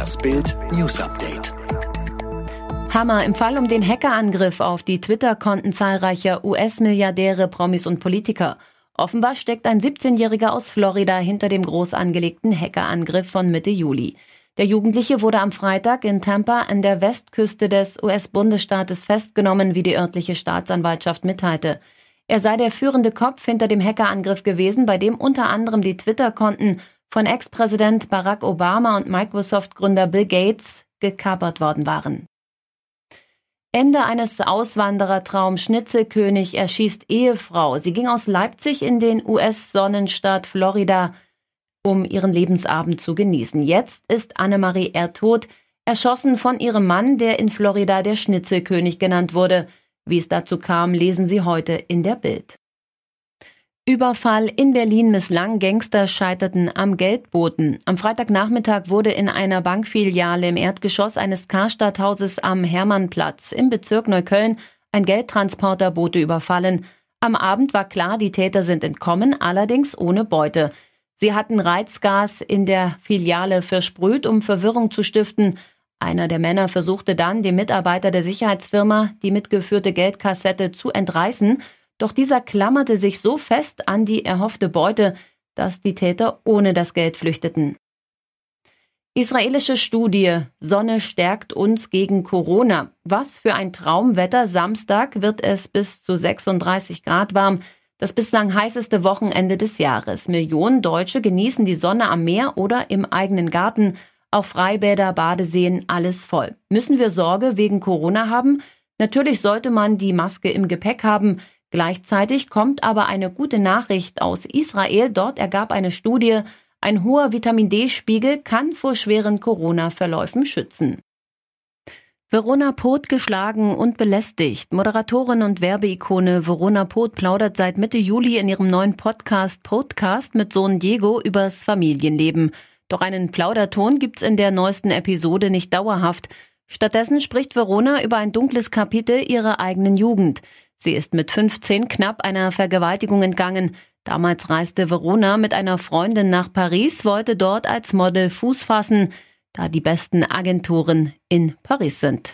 Das Bild News Update. Hammer im Fall um den Hackerangriff auf die Twitter-Konten zahlreicher US-Milliardäre, Promis und Politiker. Offenbar steckt ein 17-Jähriger aus Florida hinter dem groß angelegten Hackerangriff von Mitte Juli. Der Jugendliche wurde am Freitag in Tampa an der Westküste des US-Bundesstaates festgenommen, wie die örtliche Staatsanwaltschaft mitteilte. Er sei der führende Kopf hinter dem Hackerangriff gewesen, bei dem unter anderem die Twitter-Konten von Ex-Präsident Barack Obama und Microsoft-Gründer Bill Gates gekapert worden waren. Ende eines Auswanderertraums. Schnitzelkönig erschießt Ehefrau. Sie ging aus Leipzig in den US-Sonnenstaat Florida, um ihren Lebensabend zu genießen. Jetzt ist Annemarie R. tot, erschossen von ihrem Mann, der in Florida der Schnitzelkönig genannt wurde. Wie es dazu kam, lesen Sie heute in der Bild. Überfall in Berlin misslang, Gangster scheiterten am Geldboten. Am Freitagnachmittag wurde in einer Bankfiliale im Erdgeschoss eines Karstadthauses am Hermannplatz im Bezirk Neukölln ein Geldtransporterbote überfallen. Am Abend war klar, die Täter sind entkommen, allerdings ohne Beute. Sie hatten Reizgas in der Filiale versprüht, um Verwirrung zu stiften. Einer der Männer versuchte dann, dem Mitarbeiter der Sicherheitsfirma die mitgeführte Geldkassette zu entreißen, doch dieser klammerte sich so fest an die erhoffte Beute, dass die Täter ohne das Geld flüchteten. Israelische Studie Sonne stärkt uns gegen Corona. Was für ein Traumwetter. Samstag wird es bis zu 36 Grad warm. Das bislang heißeste Wochenende des Jahres. Millionen Deutsche genießen die Sonne am Meer oder im eigenen Garten. Auch Freibäder, Badeseen, alles voll. Müssen wir Sorge wegen Corona haben? Natürlich sollte man die Maske im Gepäck haben. Gleichzeitig kommt aber eine gute Nachricht aus Israel. Dort ergab eine Studie, ein hoher Vitamin D-Spiegel kann vor schweren Corona-Verläufen schützen. Verona Poth geschlagen und belästigt. Moderatorin und Werbeikone Verona Poth plaudert seit Mitte Juli in ihrem neuen Podcast Podcast mit Sohn Diego übers Familienleben. Doch einen Plauderton gibt's in der neuesten Episode nicht dauerhaft. Stattdessen spricht Verona über ein dunkles Kapitel ihrer eigenen Jugend. Sie ist mit 15 knapp einer Vergewaltigung entgangen. Damals reiste Verona mit einer Freundin nach Paris, wollte dort als Model Fuß fassen, da die besten Agenturen in Paris sind.